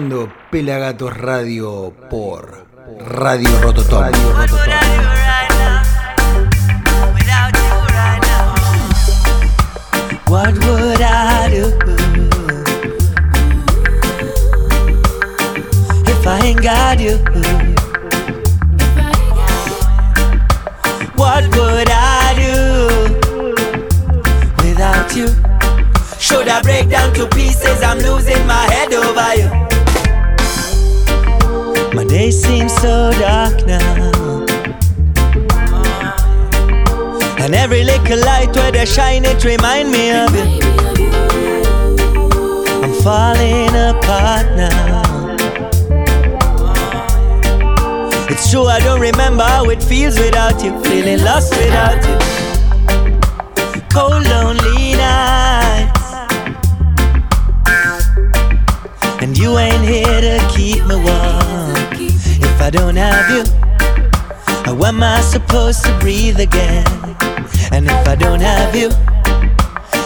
escuchando Pelagatos Radio por Radio Rototom. Radio Rototom. What would I do if I ain't got you? What would I do without you? Should I break down to pieces? I'm losing my head over you. Day seems so dark now. And every little light where they shine, it remind me of you. I'm falling apart now. It's true, I don't remember how it feels without you. Feeling lost without you. Cold, lonely nights. And you ain't here to keep me warm. If I don't have you, how am I supposed to breathe again? And if I don't have you,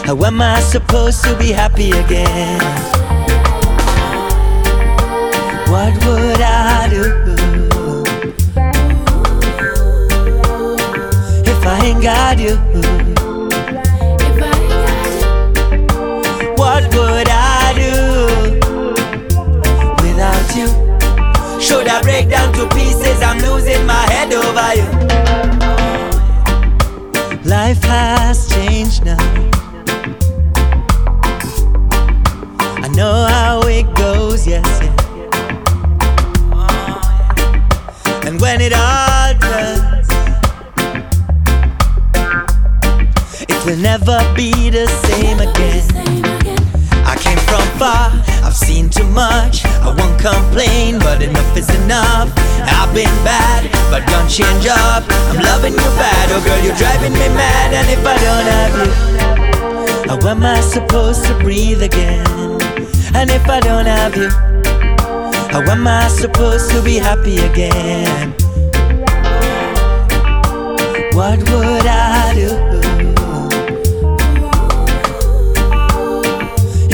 how am I supposed to be happy again? What would I do if I ain't got you? Complain, but enough is enough. I've been bad, but don't change up. I'm loving you bad, oh girl, you're driving me mad. And if I don't have you, how am I supposed to breathe again? And if I don't have you, how am I supposed to be happy again? What would I do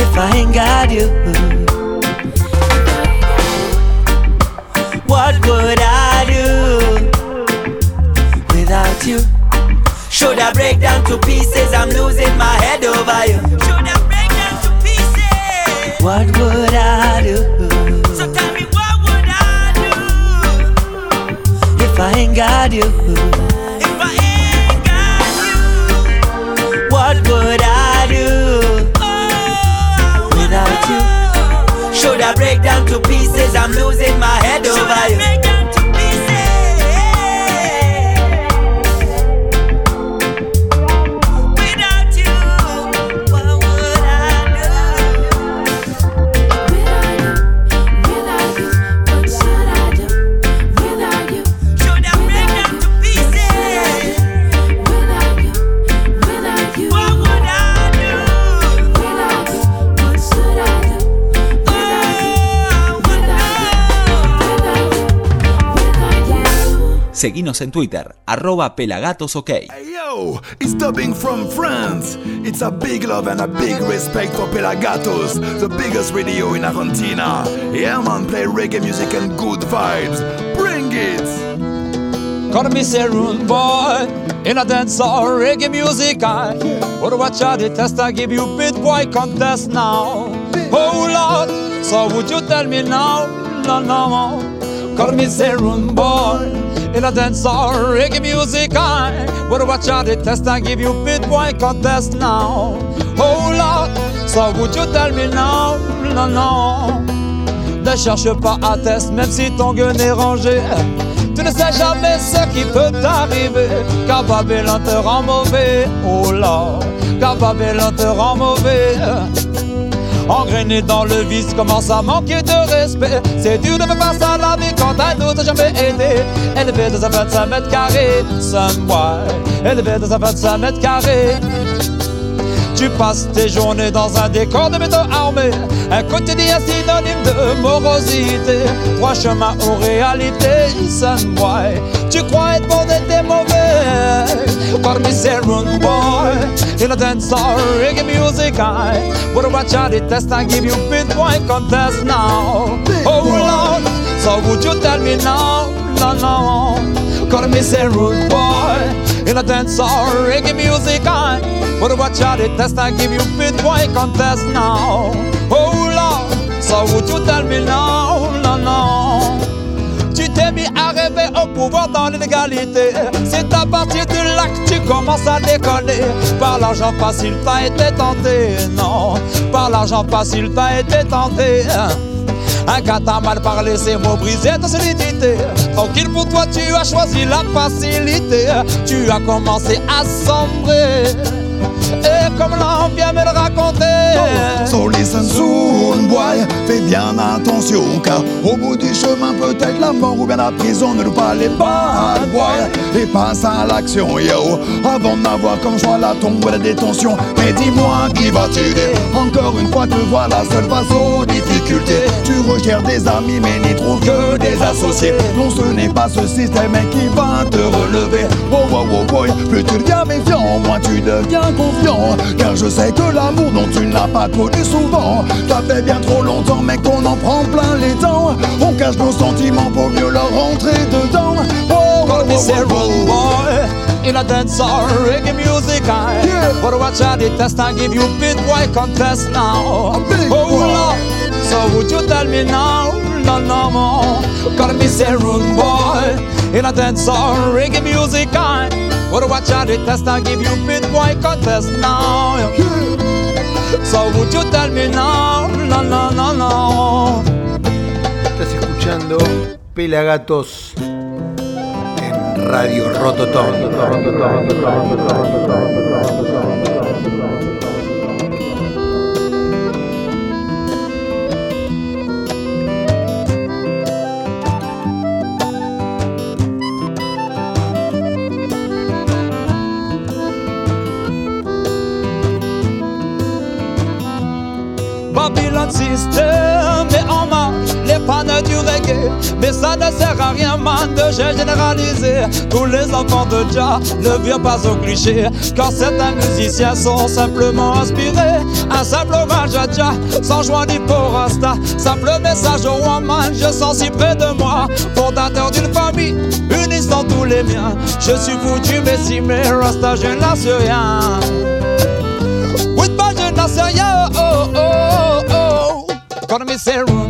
if I ain't got you? What would I do without you? Should I break down to pieces? I'm losing my head over you. Should I break down to pieces? What would I do? So tell me what would I do if I ain't got you? Should I break down to pieces? I'm losing my head over you. Seguinos en Twitter, arroba pelagatosok. Hey yo, it's dubbing from France. It's a big love and a big respect for Pelagatos, the biggest radio in Argentina. Yeah man, play reggae music and good vibes. Bring it! Call me Serun boy In a dance or reggae music I Would watch out the test I give you bit boy contest now Oh Lord So would you tell me now no, No no Call me Serun boy. In a dance or reggae music I Would watch out the test. I give you bit boy contest now. Oh Lord So would you tell me now? No no. Ne cherche pas à test même si ton gun est rangé. Tu ne sais jamais ce qui peut t'arriver. Car Babylone te rend mauvais. Oh là Car Babylone te rend mauvais Engrainé dans le vice, commence à manquer de respect C'est dur de me passer à la vie quand un autre jamais aidé Élevé dans un 25 mètres carrés Some boy Élevé dans un 25 mètres carrés Tu passes tes journées dans un décor de béton armé, un quotidien synonyme de morosité. Trois chemins aux réalités, boy. Tu crois être bon et t'es mauvais. Parmi ces rune boy, in a dance or reggae music, I would watch out the test and give you bit point contest now. Oh Lord, so would you tell me now? No, no. Call me rude boy in a dance or reggae music, I would watch out the test and give you bit point contest now. Oh Lord, so would you tell me now? No, no. Tu t'es mis à rêver pouvoir dans l'inégalité. C'est à partir de là que tu commences à déconner. Par l'argent facile, t'as été tenté. Non, par l'argent facile, t'as été tenté. Un gars t'a mal parlé, ces mots brisés ta solidité. Tranquille pour toi, tu as choisi la facilité. Tu as commencé à sombrer. Comme l'on vient me le raconter. So listen fais bien attention, car au bout du chemin, peut-être la mort ou bien la prison ne nous pas les bad boy. Et passe à l'action, yo, avant d'avoir comme choix la tombe ou la détention. Mais dis-moi, qui va t'aider Encore une fois, te vois la seule face Tu recherches des amis, mais n'y trouves que des associés. Non, ce n'est pas ce système qui va te relever. Oh, oh, oh, boy, plus tu deviens méfiant, moins tu deviens confiant. Car je sais que l'amour dont tu n'as pas connu souvent, ça fait bien trop longtemps, mais qu'on en prend plein les dents. On cache nos sentiments pour mieux leur rentrer dedans. Oh, oh, oh, boy in a dance or reggae music. I Yeah. but watch out the test and give you bit boy contest now. A big oh. Lord, so would you tell me now? No, no more. Call me say rude boy in a dance or reggae music. I but watch out the test and give you bit boy contest now. So would you tell me now? No, no, no, no. Estás escuchando Pelagatos en Radio Rototom. Mais ça ne sert à rien, man, de généraliser. Tous les enfants de Jah ne virent pas au cliché. Car certains musiciens sont simplement inspirés. Un simple hommage à Jah, sans joie ni pour Rasta. Simple message au woman, je sens si près de moi. Fondateur d'une famille, unissant tous les miens. Je suis foutu, mais si mes Rasta, je ne lâche rien. Oui, pas je n'en rien, oh, oh, oh, oh. Me say room boy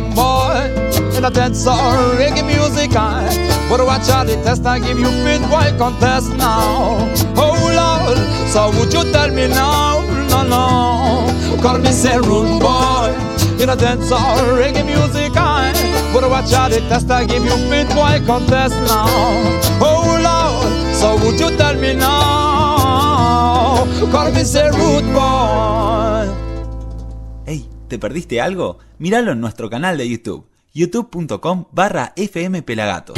In a dance or reggae music I But watch out the test. I give you fit boy contest now. Oh Lord, so would you tell me now? No, no. Gonna me say room boy. In a dance or reggae music I But watch out the test. I give you fit boy contest now. Oh Lord, so would you tell me now? Gonna me say rude boy. Hey, ¿te perdiste algo? Míralo en nuestro canal de YouTube, youtube.com barra fmpelagatos.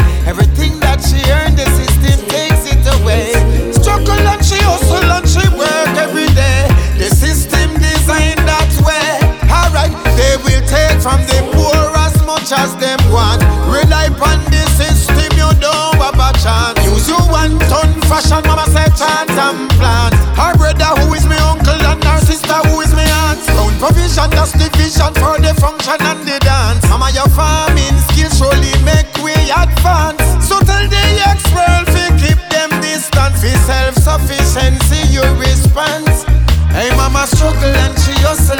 as them want. Rely on the system, you don't have a chance. Use you one ton fashion, mama said chance and plan. Her brother who is me uncle and her sister who is me aunt. Sound provision, that's the vision for the function and the dance. Mama, your farming skills surely make way advance. So tell the ex-world to keep them distant. Be self-sufficiency, your response. Hey, mama struggle and she hustle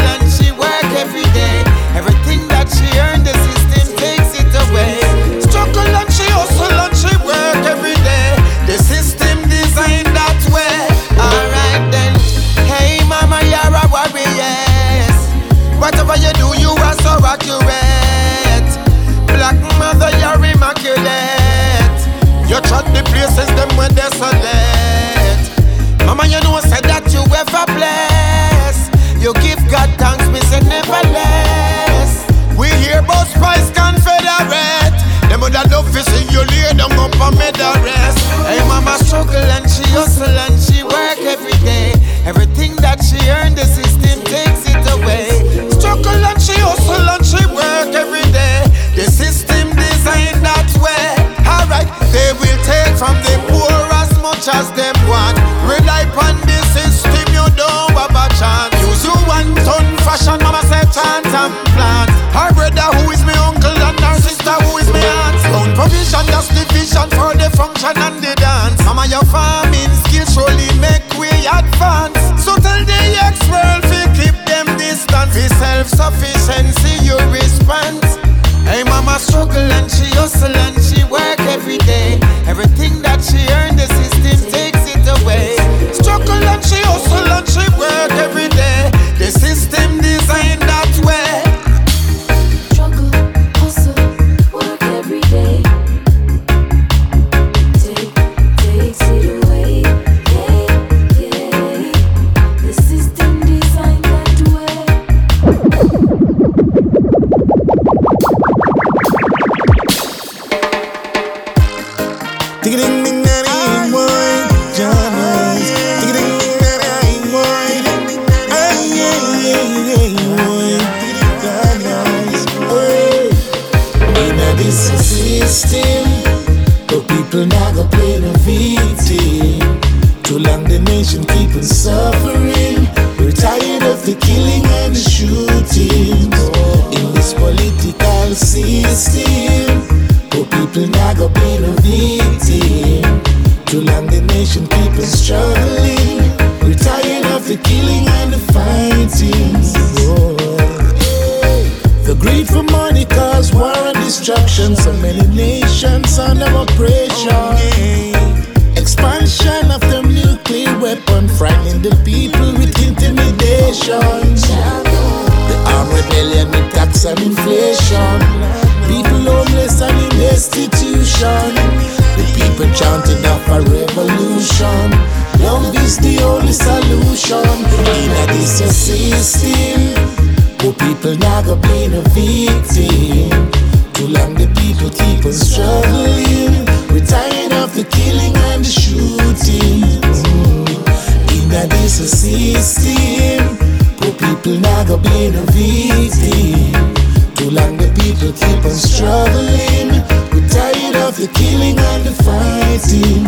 team.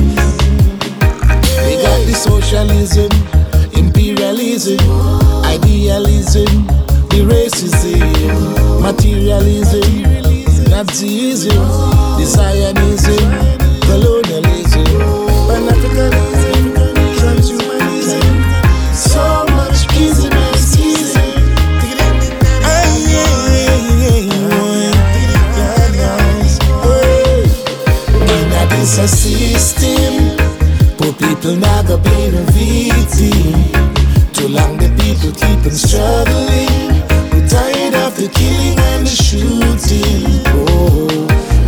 We got the socialism, imperialism, idealism, the racism, materialism, Nazism, the Zionism. a pain of VT. Too long the people keep on struggling. We're tired of the killing and the shooting. Oh,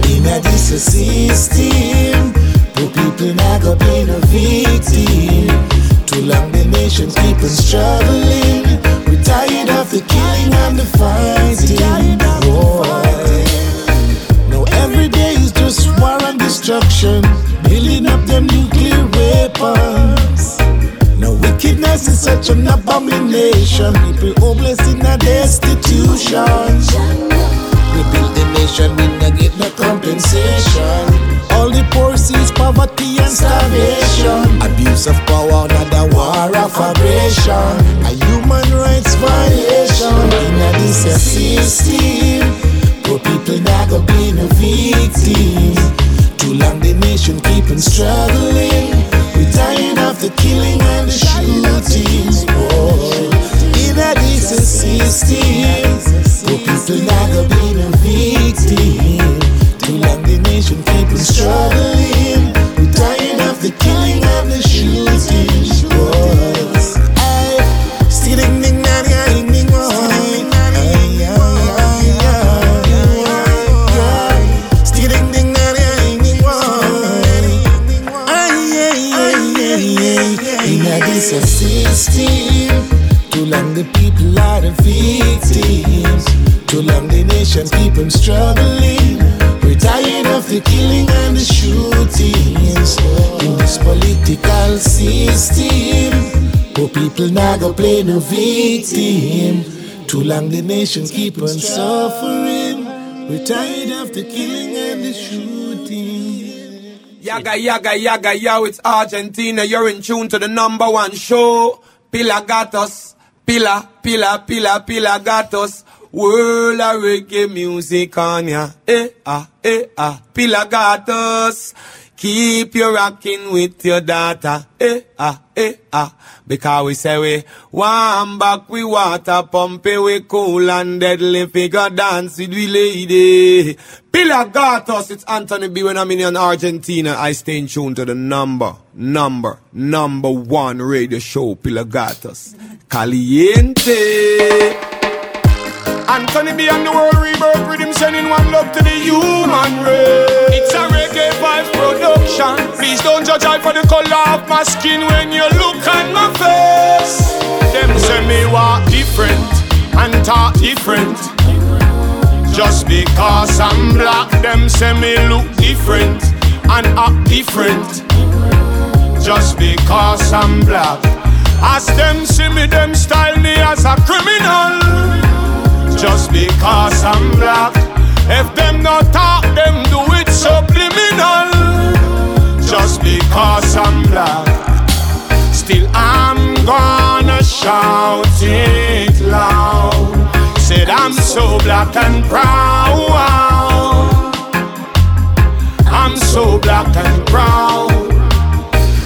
in a decent system, poor people not a pain victim. Too long the nation keep on struggling. We're tired of the killing and the fighting. Oh, now every day is just war and destruction, building up them new weapons. Now wickedness is such an abomination. People homeless in a destitution. We build the nation, we not get no compensation. All the poor sees poverty and starvation. Abuse of power, another war of aggression. A human rights violation. In a system, poor people not go be no victims. Too long the nation keep on struggling. Tired of the killing and the shootings. Boy. In a this system, poor people not go be no victim. Too long the nation on struggling. Now go play no victim. Too long the nation keep on suffering. We're tired of the killing and the shooting. Yaga, yaga, yaga, yo, it's Argentina. You're in tune to the number one show. Pilagatos. Pila, pila, pila, pila gatos. World of reggae music on ya. Eh, ah, eh, ah. Pilagatos. Keep you rocking with your data. Eh, ah, eh, ah. Because we say we one back, we water pump we cool and deadly figure dance with we lady. Pilagatos, it's Anthony B. When I'm in Argentina, I stay in tune to the number, number, number one radio show, Pilagatos. Caliente. Anthony B and the world rebirth rhythm sending one love to the human race. It's a reggae vibes production. Please don't judge I for the color of my skin when you look at my face. Them say me walk different and talk different. Just because I'm black, them say me look different and act different. Just because I'm black. As them see me, them style me as a criminal just because I'm black. If them not talk, them do it subliminal. Just because I'm black. Still I'm gonna shout it loud. Said I'm so black and proud. I'm so black and proud.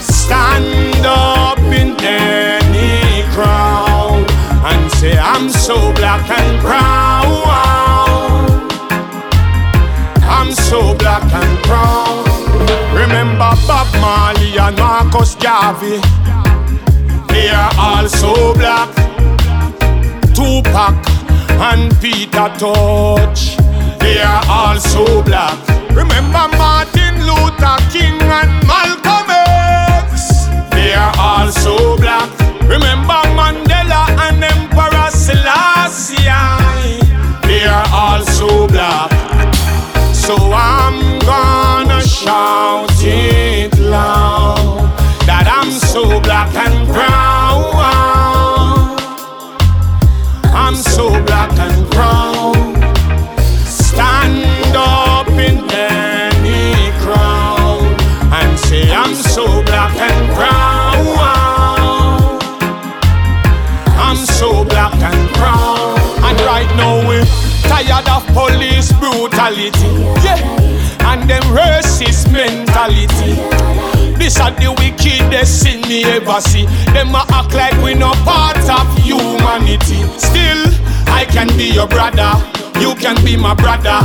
Stand up say I'm so black and brown. I'm so black and brown. Remember Bob Marley and Marcus Garvey. They are all so black. Tupac and Peter Tosh. They are all so black. Remember Martin Luther King and Malcolm X. They are all so black. Remember Mandela and Selassie. They are all so black. So I'm gonna shout it loud that I'm so black and proud. I'm so black and proud. Tired of police brutality. Yeah. And them racist mentality. This are the wickedest sin me ever see. Them a act like we no part of humanity. Still, I can be your brother. You can be my brother.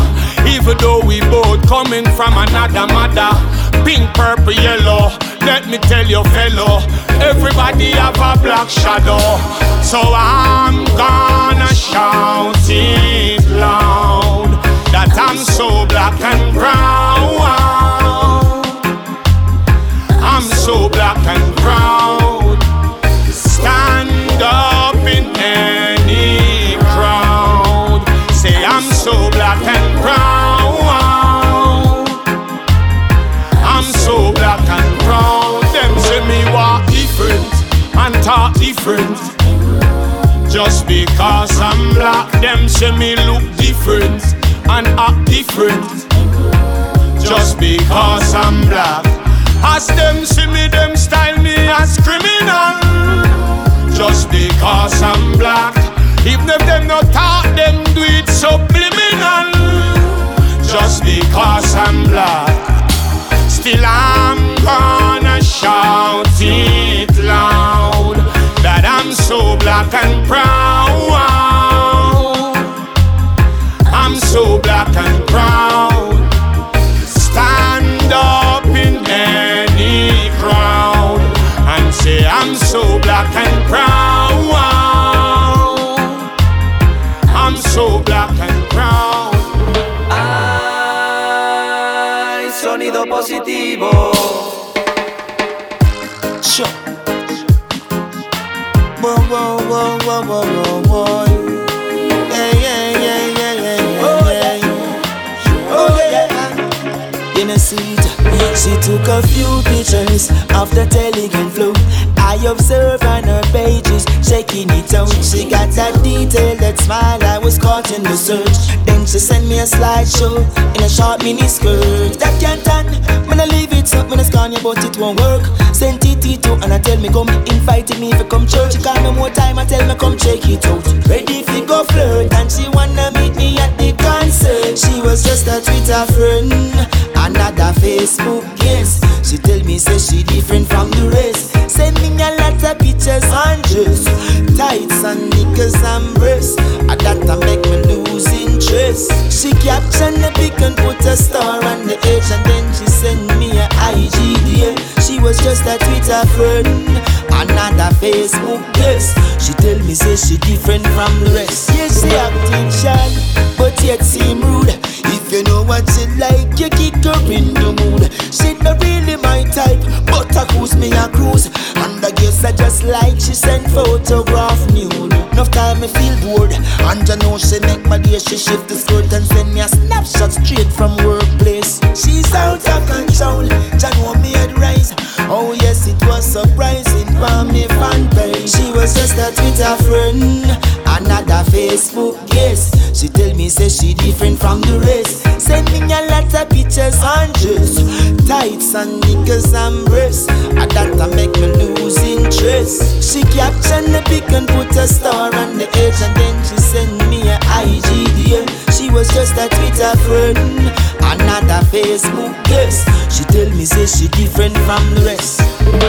Even though we both coming from another mother. Pink, purple, yellow. Let me tell you, fellow, everybody have a black shadow. So I'm gonna shout it so black and brown. I'm so black and proud. Stand up in any crowd. Say I'm so black and proud. I'm so black and proud. Them say me walk different and talk different. Just because I'm black, them say me look different and act different. Just because I'm black. As them see me, them style me as criminal. Just because I'm black. Even if them not talk, them do it subliminal. Just because I'm black. Still I'm gonna shout it loud that I'm so black and proud. I'm so black and proud. Stand up in any crowd and say I'm so black and proud. I'm so black and proud. Ay, sonido positivo. Sure. Whoa, whoa, whoa, whoa, whoa, whoa, She took a few pictures of the telegram flow. I observe on her pages, shaking it out. She got that detail, that smile. I was caught in the search. She sent me a slideshow in a short mini skirt. That can't done. When I leave it up, when I scan you, but it won't work. Sent it to and I tell me come invited me if for come church. She call me more time, I tell me come check it out. Ready fi go flirt, and she wanna meet me at the concert. She was just a Twitter friend, another Facebook yes. She tell me say she different from the rest. Send me a lot of pictures on dress, tights and knickers and breasts. And that a make me lose interest. She caption the pic and put a star on the edge, and then she send me a IG IGDM. She was just a Twitter friend, another Facebook yes. She tell me say she different from the rest. Yes, she acting shy, but yet seem rude. If you know what she like, you kick her in the mood. She not really my type, but I cruise me a cruise. And I guess I just like she send photograph nude. Enough time me feel bored, and I know she make my day. She shift the skirt and send me a snapshot straight from workplace. She's out of control, Jah know me head rise. Oh yes, it was surprising for me fan page. She was just a Twitter friend, another Facebook yes. She tell me say she different from the rest. Send me a lot of pictures on dress, tights and knickers and breasts. And that a make me lose interest. She caption the pic and put a star on the edge, and then she send me a IGDM. She was just a Twitter friend, another Facebook yes. She tell me say she different from the rest.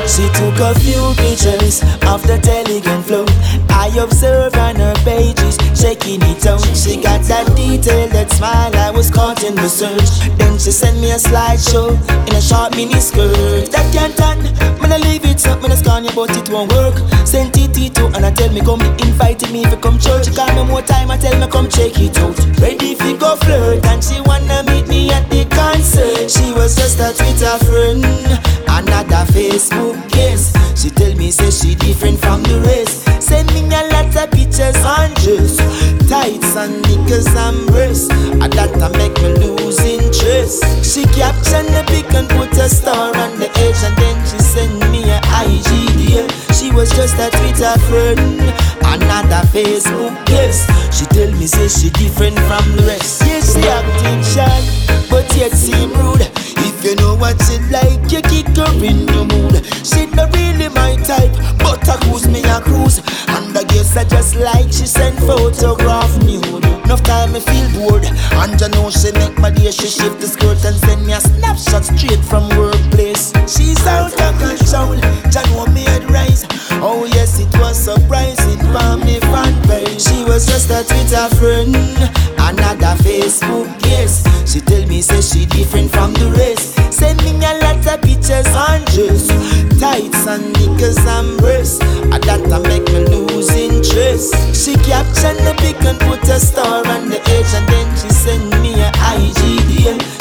She took a few pictures of the telegram flow. I observe on her pages, shaking it out. She got that detail, that smile. I was caught in the search. Then she sent me a slideshow in a short mini skirt. That can't done. When I leave it up, when I scan but it won't work. Sent it to and I tell me come invited me for come church. Call me more time, I tell me come check it out. Ready fi go flirt, and she wanna meet me at the concert. She was just a Twitter friend, another Facebook yes. She tell me say she different from the rest. Send me a lot of pictures on dress, tights and knickers and breasts. And that a make me lose interest. She caption the pic and put a star on the edge, and then she send me a IGDM. She was just a Twitter friend, another Facebook yes. She tell me say she different from the rest. Yes, she acting shy, but yet seem rude. You know what she like, you kick her in the mood. She not really my type, but I cruise me a cruise. And I guess I just like she send photograph nude. Enough time me feel bored, and I know she make my day. She shift the skirt and send me a snapshot straight from workplace. She's out of control, Jah know me head rise. Oh yes, it was surprising for me fan page. She was just a Twitter friend, another Facebook yes. She tell me say she different from the rest. Sending a lot of pictures on juice, tights and niggas and breasts. I that I make me lose interest. She captured the pic and put a star on the edge, and then she sent me a IG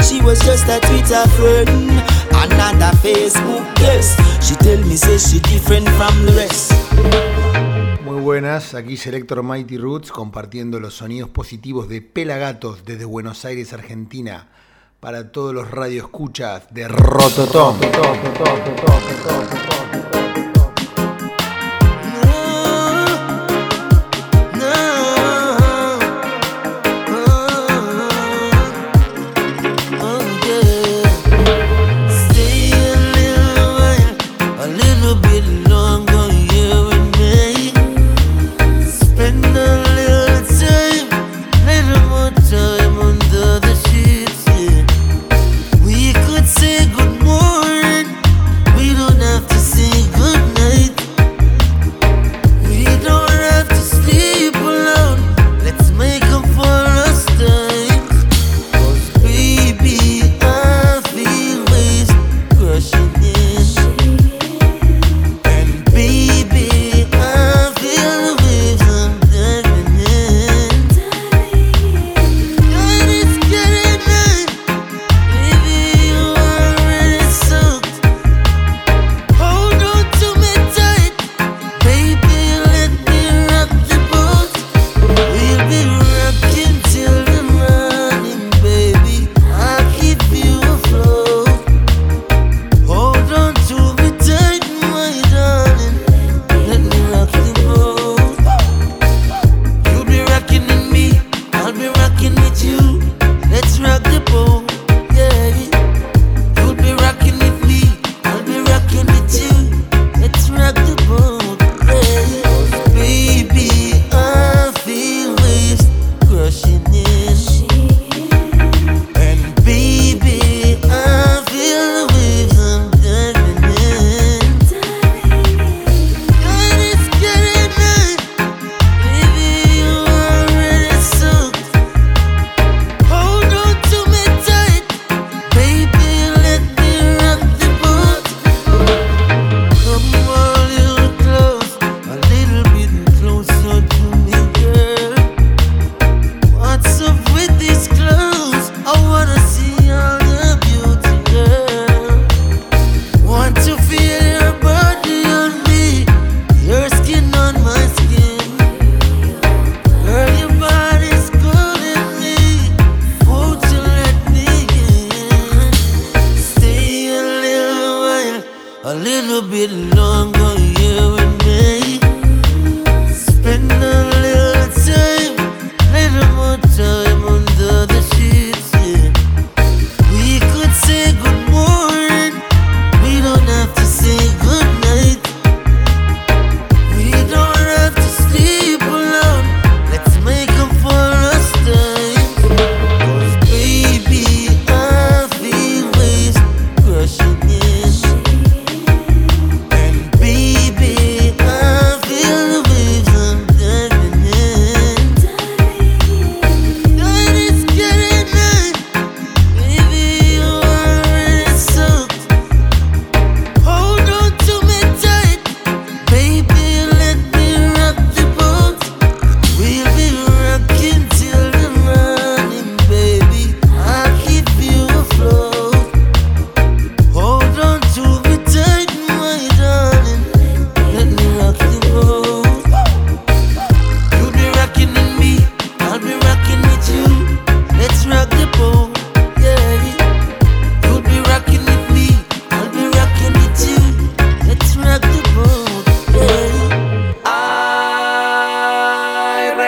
She was just a Twitter friend, another Facebook guest. She tell me say she different from the rest. Muy buenas, aquí Selector Mighty Roots compartiendo los sonidos positivos de Pelagatos desde Buenos Aires, Argentina para todos los radioescuchas de Rototom.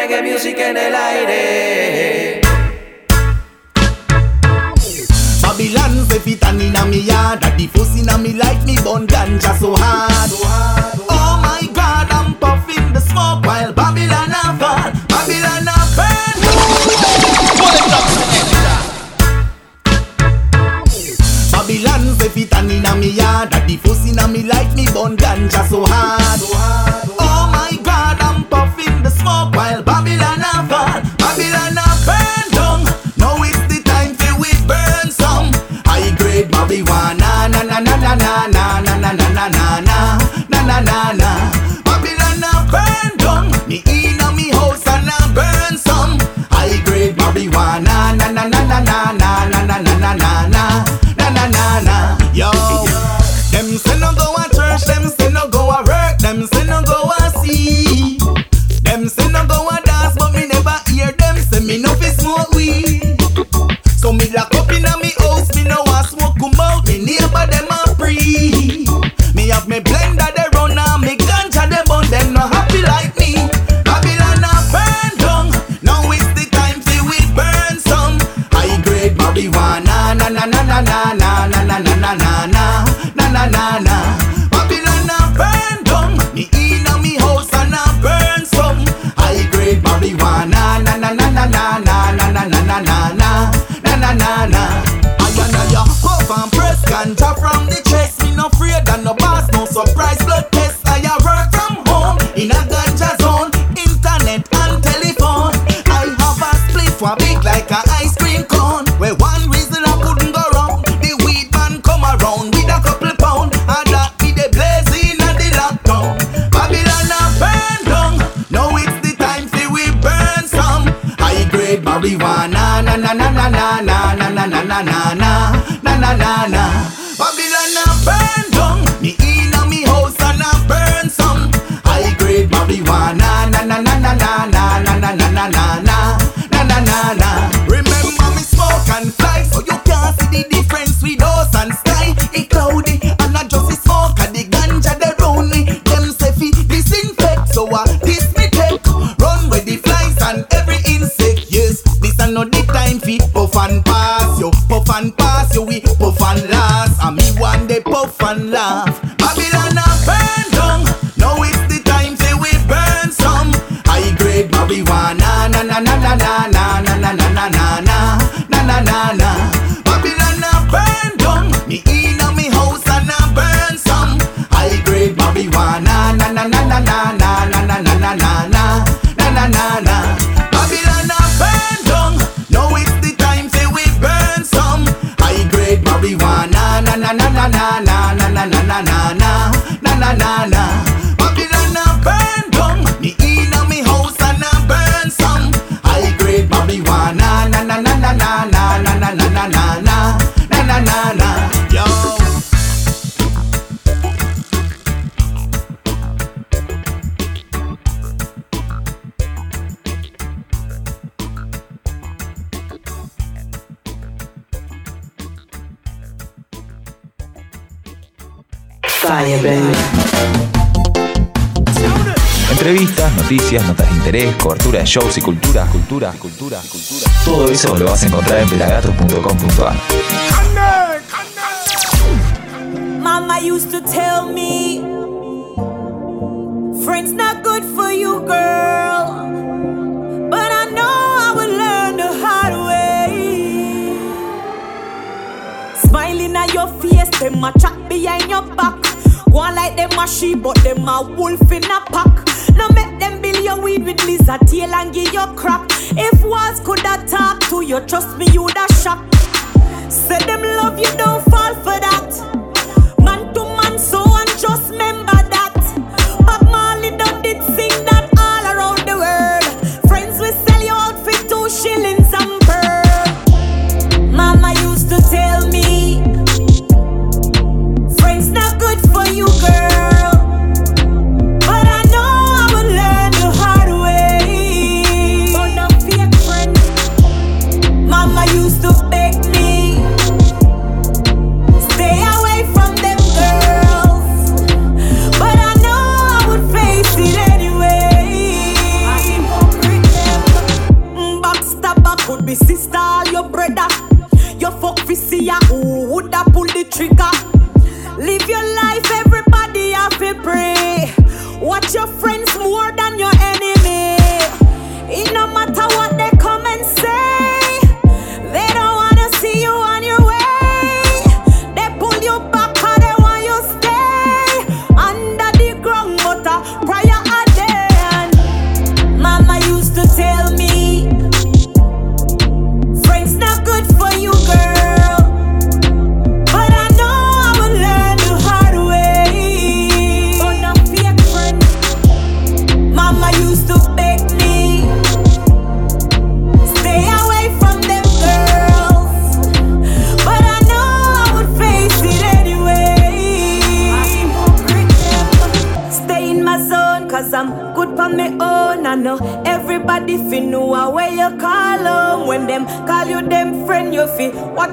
reggae music en el aire. Babylon say fit and inna me yard. That the fuss inna me like me bun ganja so hard. Oh my God, I'm puffing the smoke while Babylon a burn Babylon a burn. Babylon say fit and inna me yard. That the fuss inna me like me bun ganja so hard. Inna me na na noticias, notas de interés, cobertura de shows y cultura, cultura, cultura, cultura. Todo eso lo vas a encontrar en pelagatos.com.ar. Mama used to tell me, friends not good for you, girl. But I know I would learn the hard way. Smiling at your face, them a behind your back. One like them a she, but them a wolf in a pack. No make them bill your weed with lizard tail and give your crap. If was coulda talk to you, trust me, you'da shock. Say them love you, don't fall for that. Man to man, so and just remember.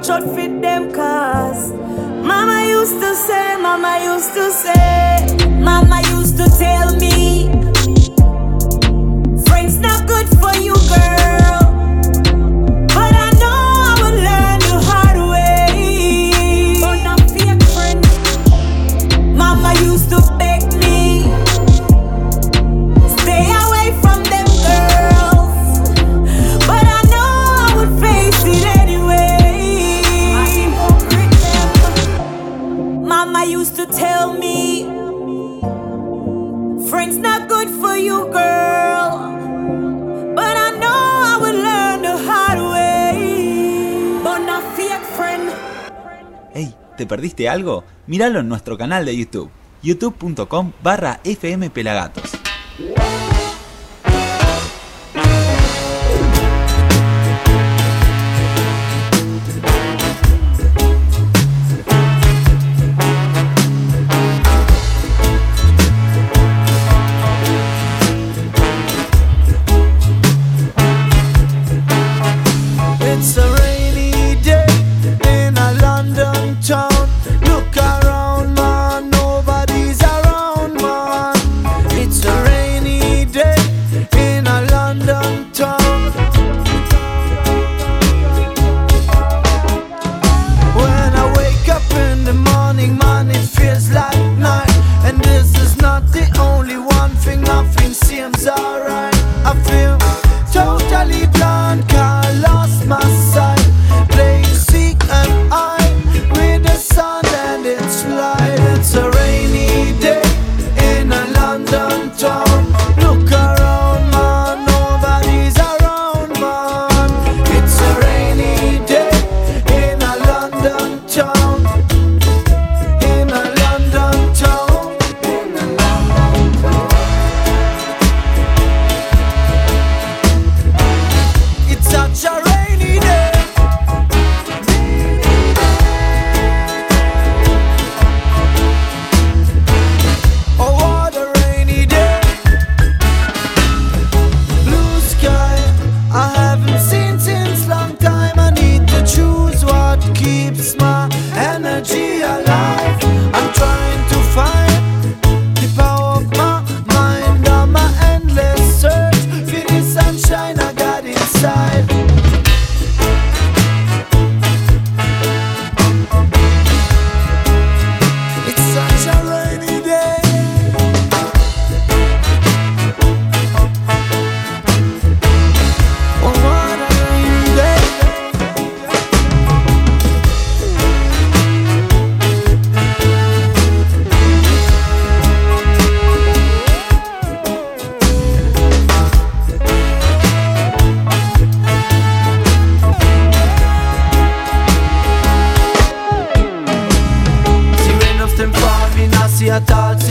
short feet. algo? Míralo en nuestro canal de YouTube, youtube.com barra fmpelagato.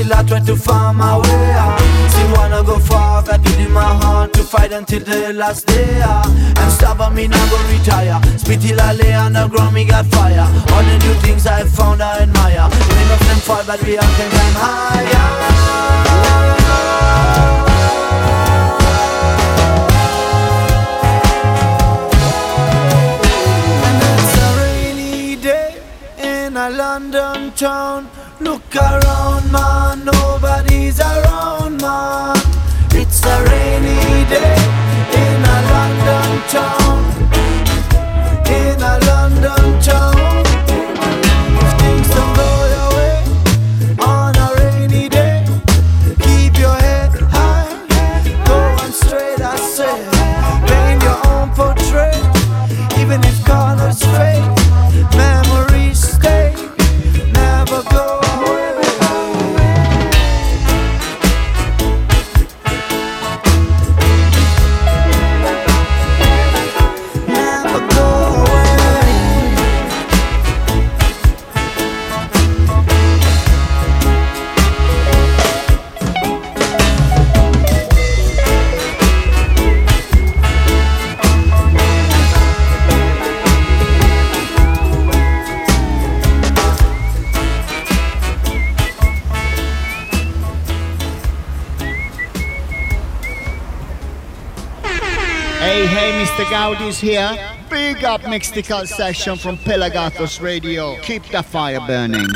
until I try to find my way. I still wanna go far, got it in my heart to fight until the last day. And stop stubborn, me now go retire. Spit till I lay underground, me got fire. All the new things I found, I admire. Many of them fall, but we all can climb higher. London town. Look around. Day in a London town. Gaudi's here. Big up Mystical Session from Pelagatos Radio. Keep the fire burning.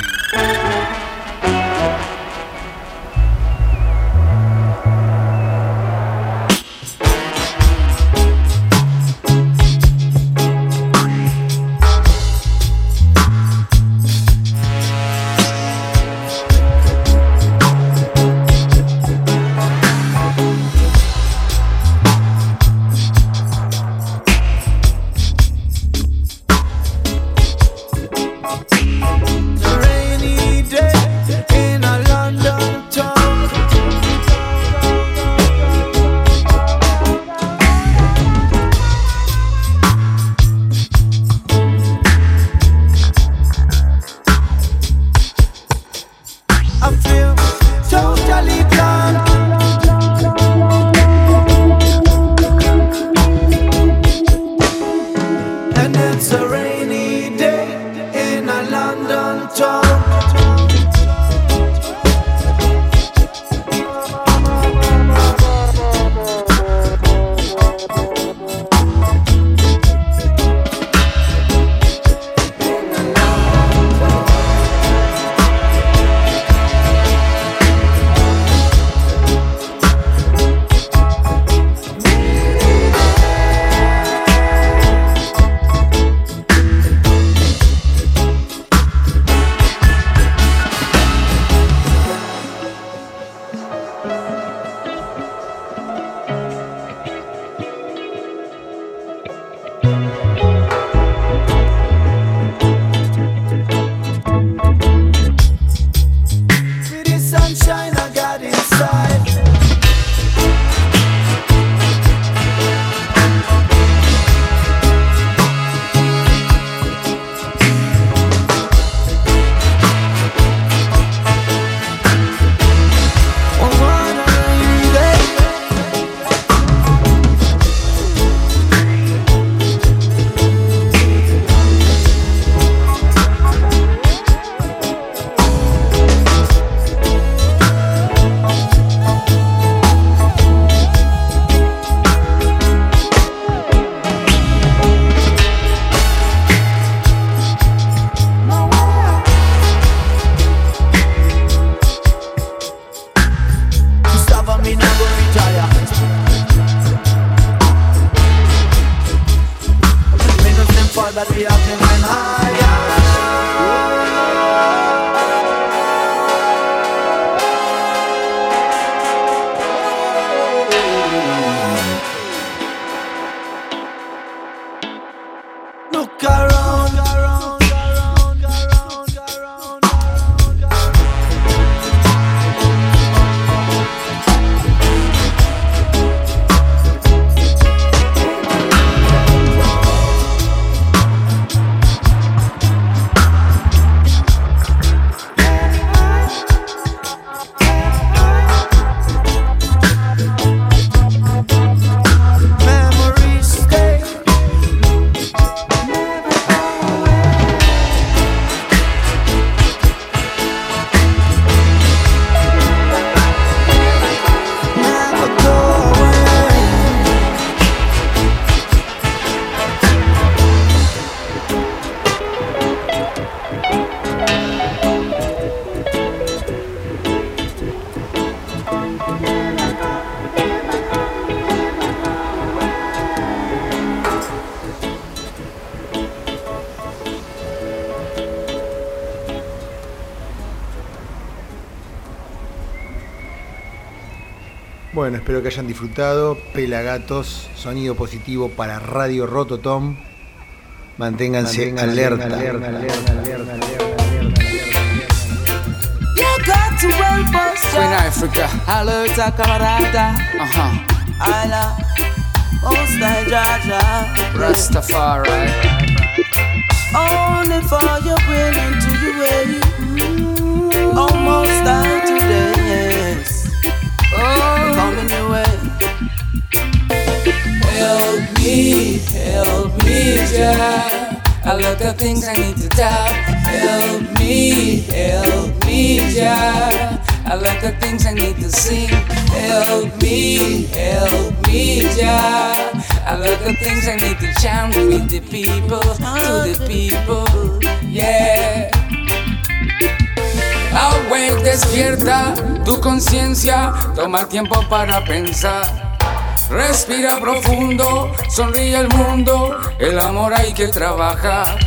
Bueno, espero que hayan disfrutado. Pelagatos, sonido positivo para Radio Rototom. Manténganse, alerta. You got to help us. Queen Africa. Alerta camarada. Uh-huh. Isla. Most I Jaja. Rastafari. Only for your will and to your way. Almost die today. Yes. Oh, coming your way. Help me, help me, Jah. I look at things I need to tell. Help me, help me, Jah. I look at things I need to sing. Help me, help me, Jah. I look at things I need to chant with the people, to the people, yeah. Awake, despierta tu conciencia, toma tiempo para pensar. Respira profundo, sonríe al mundo, el amor hay que trabajar.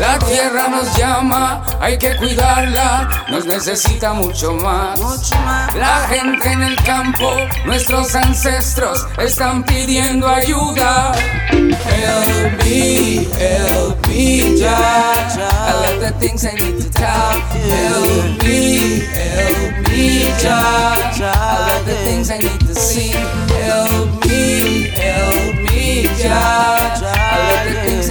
La tierra nos llama, hay que cuidarla, nos necesita mucho más. La gente en el campo, nuestros ancestros están pidiendo ayuda. Help me, help me. I love the things I need to tell. Help me, help me. I love the things I need to sing. Help me, help me, Jah. I love the things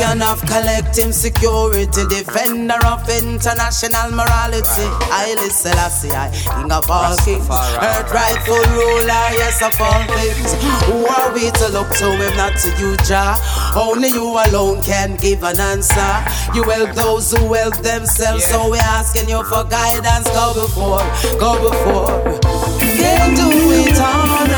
Champion of collective security, defender of international morality. Haile Selassie, I, King of all kings, earth rightful ruler, yes of all things. Who are we to look to if not to you, Jah? Only you alone can give an answer. You help those who help themselves, so we're asking you for guidance. Go before, go before. Can't do it on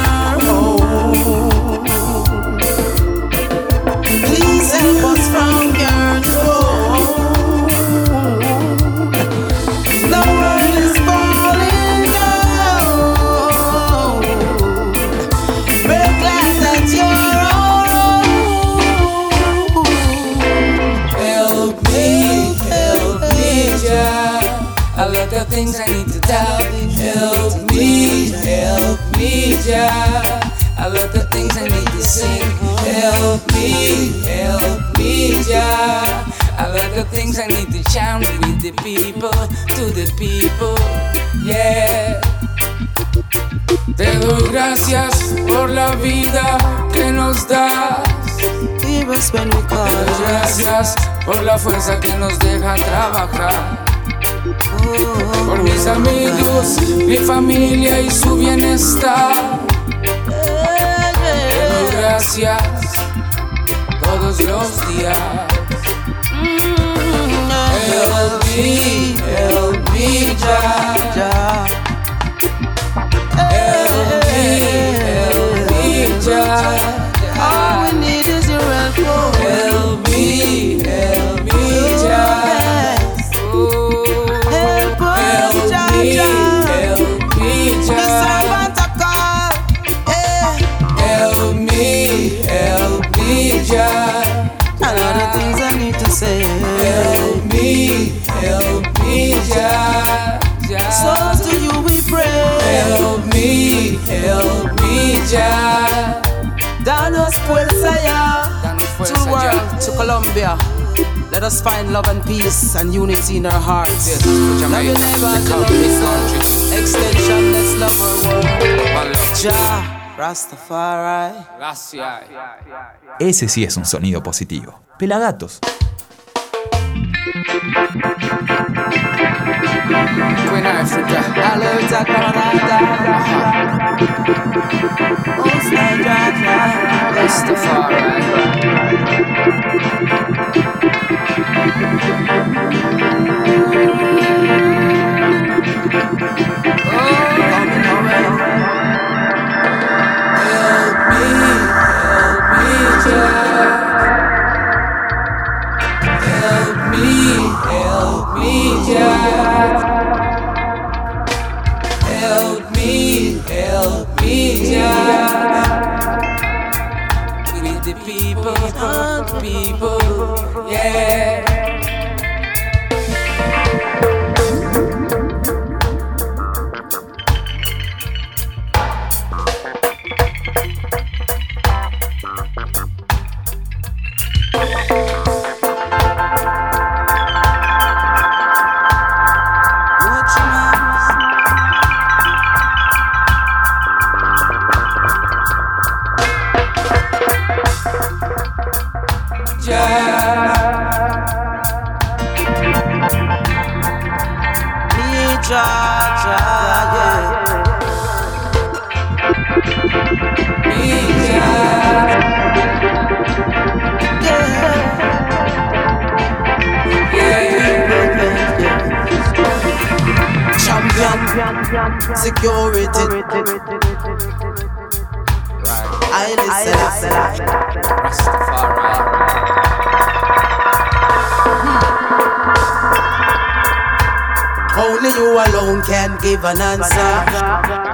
things I need to tell. Help me, help me, Jah. I love the things I need to sing. Help me, help me, Jah. I love the things I need to chant with the people, to the people, yeah. Te doy gracias por la vida que nos das. Te doy gracias por la fuerza que nos deja trabajar. Por mis amigos, mi familia y su bienestar. Gracias todos los días. Help me, help me, Jah. Help me, help me, Jah. All we need is your help. Me, Jah. Danos fuerza ya. Danos To fuerza the world, to Colombia. Let us find love and peace and unity in our hearts. Yes, to Love your neighbor the as you love countries. Extension, let's love our world. Jah, Rastafari. Gracias. Ese sí es un sonido positivo. Pelagatos. Queen Africa. Alerta camarada. Most I Jaja. Rastafari. Help Help me, help me, Jah. With the people, people, yeah. Jah, yeah. Champion, security. I listen, Only you alone can give an answer.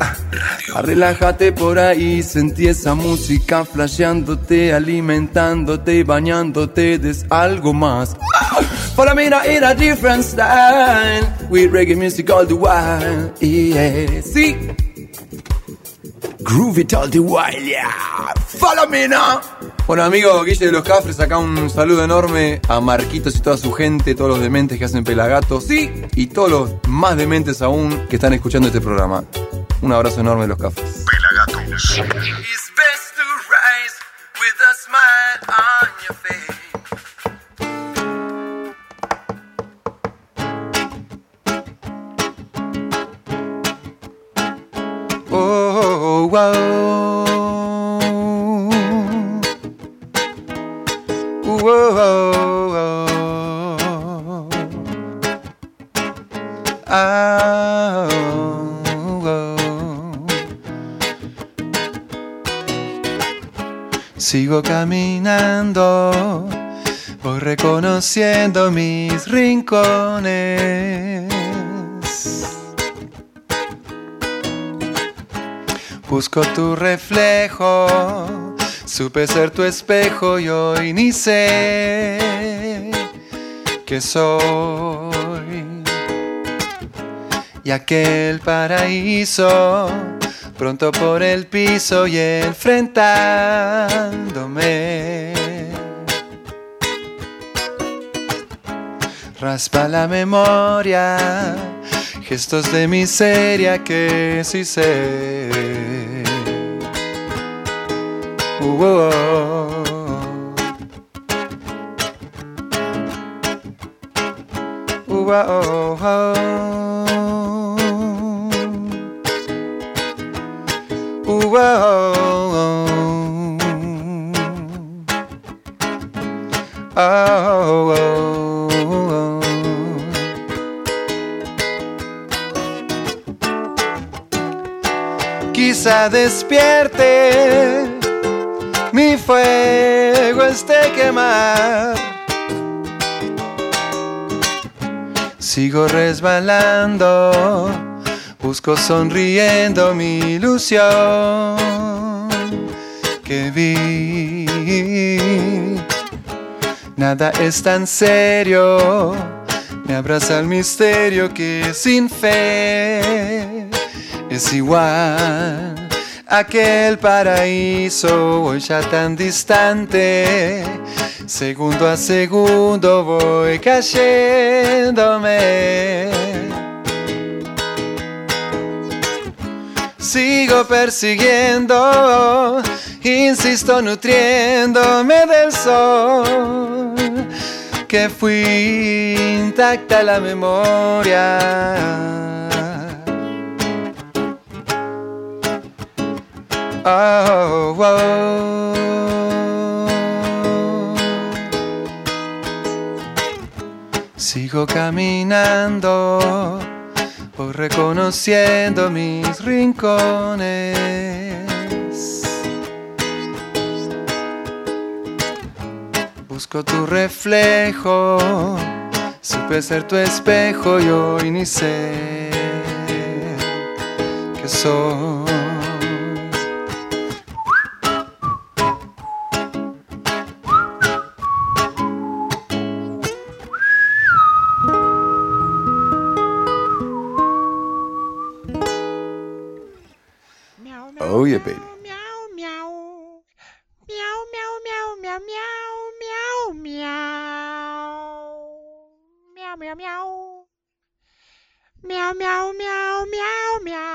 Ah. relájate por ahí, sentí esa música flasheándote, alimentándote y bañándote de algo más. Follow me now in a different style, with reggae music all the while, yeah, sí. Groove it all the while, yeah. Follow me now. Bueno, amigo Guille de los Cafres, acá un saludo enorme a Marquitos y toda su gente, todos los dementes que hacen Pelagatos, sí, y todos los más dementes aún que están escuchando este programa. Un abrazo enorme de los. Pelagatos. Best reconociendo mis rincones. Busco tu reflejo, supe ser tu espejo y hoy ni sé que soy. Y aquel paraíso, pronto por el piso y enfrentándome. Raspa la memoria, gestos de miseria que sí sé. Uh, oh, oh. Uh, oh, despierte, mi fuego esté quemar. Sigo resbalando, busco sonriendo mi ilusión que vi. Nada es tan serio, me abraza el misterio que sin fe es igual. Aquel paraíso hoy ya tan distante, segundo a segundo voy cayéndome. Sigo persiguiendo, insisto nutriéndome del sol, que fui intacta la memoria. Oh, oh. Sigo caminando, voy reconociendo mis rincones. Busco tu reflejo, supe ser tu espejo y hoy ni sé que soy. 喵喵喵喵喵。